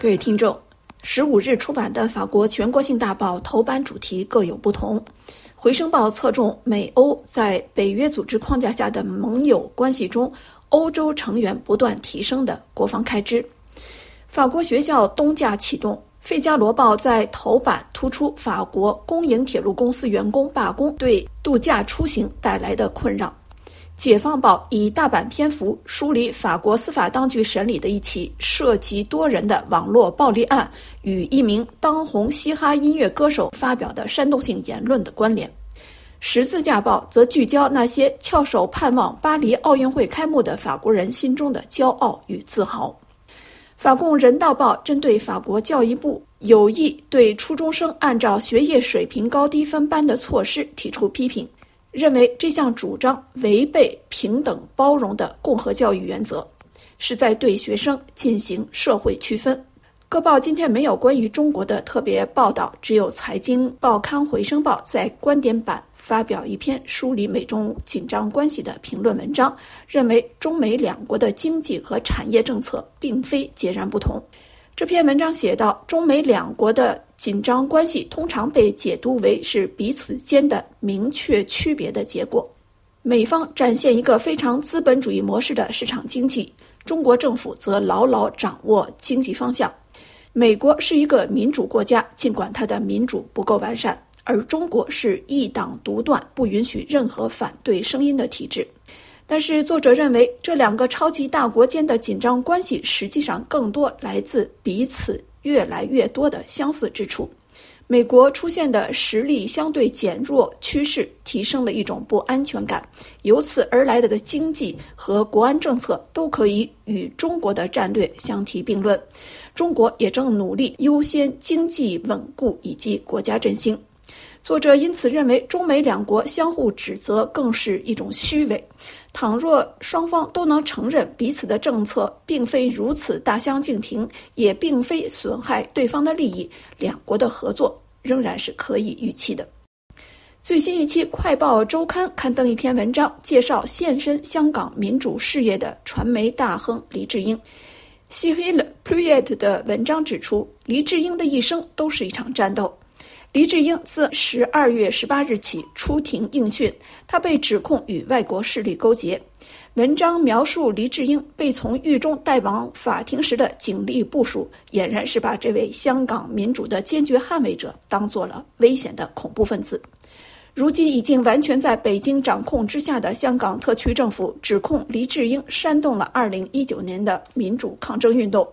各位听众，十五日出版的法国全国性大报头版主题各有不同。回声报侧重美欧在北约组织框架下的盟友关系中，欧洲成员不断提升的国防开支。法国学校冬假启动，费加罗报在头版突出法国公营铁路公司员工罢工对度假出行带来的困扰。解放报以大版篇幅梳理法国司法当局审理的一起涉及多人的网络暴力案与一名当红嘻哈音乐歌手发表的煽动性言论的关联。十字架报则聚焦那些翘首盼望巴黎奥运会开幕的法国人心中的骄傲与自豪。法共人道报针对法国教育部有意对初中生按照学业水平高低分班的措施提出批评。认为这项主张违背平等包容的共和教育原则，是在对学生进行社会区分。各报今天没有关于中国的特别报道，只有财经报刊《回声报》在观点版发表一篇梳理美中紧张关系的评论文章，认为中美两国的经济和产业政策并非截然不同。这篇文章写道：中美两国的。紧张关系通常被解读为是彼此间的明确区别的结果。美方展现一个非常资本主义模式的市场经济，中国政府则牢牢掌握经济方向。美国是一个民主国家，尽管它的民主不够完善，而中国是一党独断、不允许任何反对声音的体制。但是，作者认为这两个超级大国间的紧张关系实际上更多来自彼此。越来越多的相似之处，美国出现的实力相对减弱趋势，提升了一种不安全感，由此而来的的经济和国安政策都可以与中国的战略相提并论。中国也正努力优先经济稳固以及国家振兴。作者因此认为，中美两国相互指责更是一种虚伪。倘若双方都能承认彼此的政策并非如此大相径庭，也并非损害对方的利益，两国的合作仍然是可以预期的。最新一期《快报周刊》刊登一篇文章，介绍现身香港民主事业的传媒大亨黎智英。西黑了 Priet 的文章指出，黎智英的一生都是一场战斗。黎智英自十二月十八日起出庭应讯，他被指控与外国势力勾结。文章描述黎智英被从狱中带往法庭时的警力部署，俨然是把这位香港民主的坚决捍卫者当做了危险的恐怖分子。如今已经完全在北京掌控之下的香港特区政府，指控黎智英煽动了二零一九年的民主抗争运动。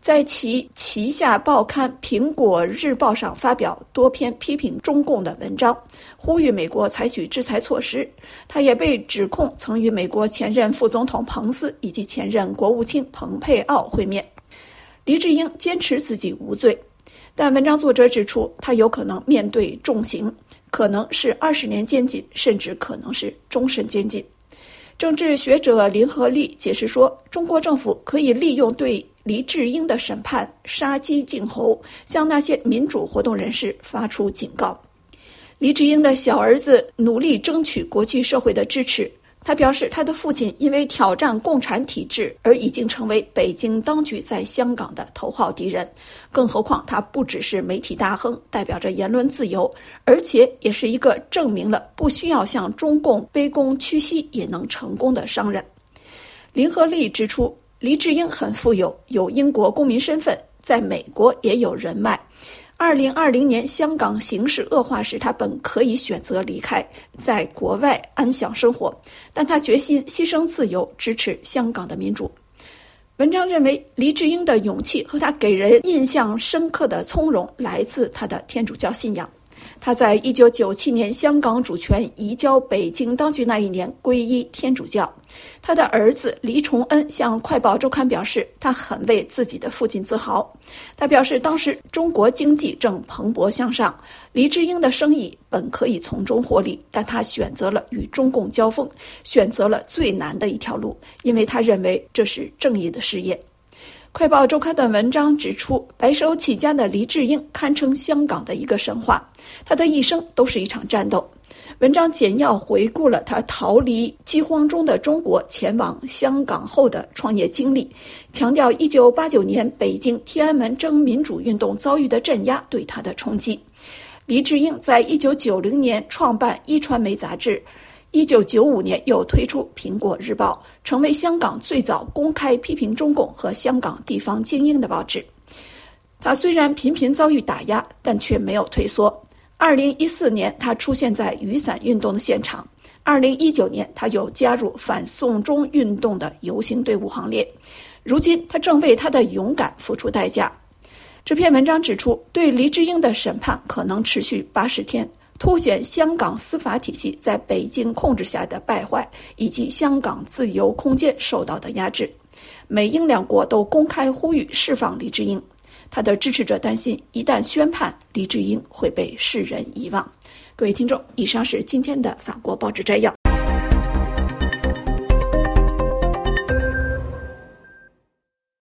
在其旗下报刊《苹果日报》上发表多篇批评中共的文章，呼吁美国采取制裁措施。他也被指控曾与美国前任副总统彭斯以及前任国务卿蓬佩奥会面。黎智英坚持自己无罪，但文章作者指出，他有可能面对重刑，可能是二十年监禁，甚至可能是终身监禁。政治学者林和利解释说，中国政府可以利用对。黎智英的审判杀鸡儆猴，向那些民主活动人士发出警告。黎智英的小儿子努力争取国际社会的支持。他表示，他的父亲因为挑战共产体制而已经成为北京当局在香港的头号敌人。更何况，他不只是媒体大亨，代表着言论自由，而且也是一个证明了不需要向中共卑躬屈膝也能成功的商人。林和利指出。黎智英很富有，有英国公民身份，在美国也有人脉。二零二零年香港形势恶化时，他本可以选择离开，在国外安享生活，但他决心牺牲自由，支持香港的民主。文章认为，黎智英的勇气和他给人印象深刻的从容，来自他的天主教信仰。他在一九九七年香港主权移交北京当局那一年皈依天主教。他的儿子黎崇恩向《快报周刊》表示，他很为自己的父亲自豪。他表示，当时中国经济正蓬勃向上，黎智英的生意本可以从中获利，但他选择了与中共交锋，选择了最难的一条路，因为他认为这是正义的事业。快报周刊的文章指出，白手起家的黎智英堪称香港的一个神话。他的一生都是一场战斗。文章简要回顾了他逃离饥荒中的中国前往香港后的创业经历，强调1989年北京天安门争民主运动遭遇的镇压对他的冲击。黎智英在1990年创办一传媒杂志，1995年又推出《苹果日报》，成为香港最早公开批评中共和香港地方精英的报纸。他虽然频频遭遇打压，但却没有退缩。二零一四年，他出现在雨伞运动的现场；二零一九年，他又加入反送中运动的游行队伍行列。如今，他正为他的勇敢付出代价。这篇文章指出，对黎智英的审判可能持续八十天，凸显香港司法体系在北京控制下的败坏，以及香港自由空间受到的压制。美英两国都公开呼吁释放黎智英。他的支持者担心，一旦宣判，黎智英会被世人遗忘。各位听众，以上是今天的法国报纸摘要。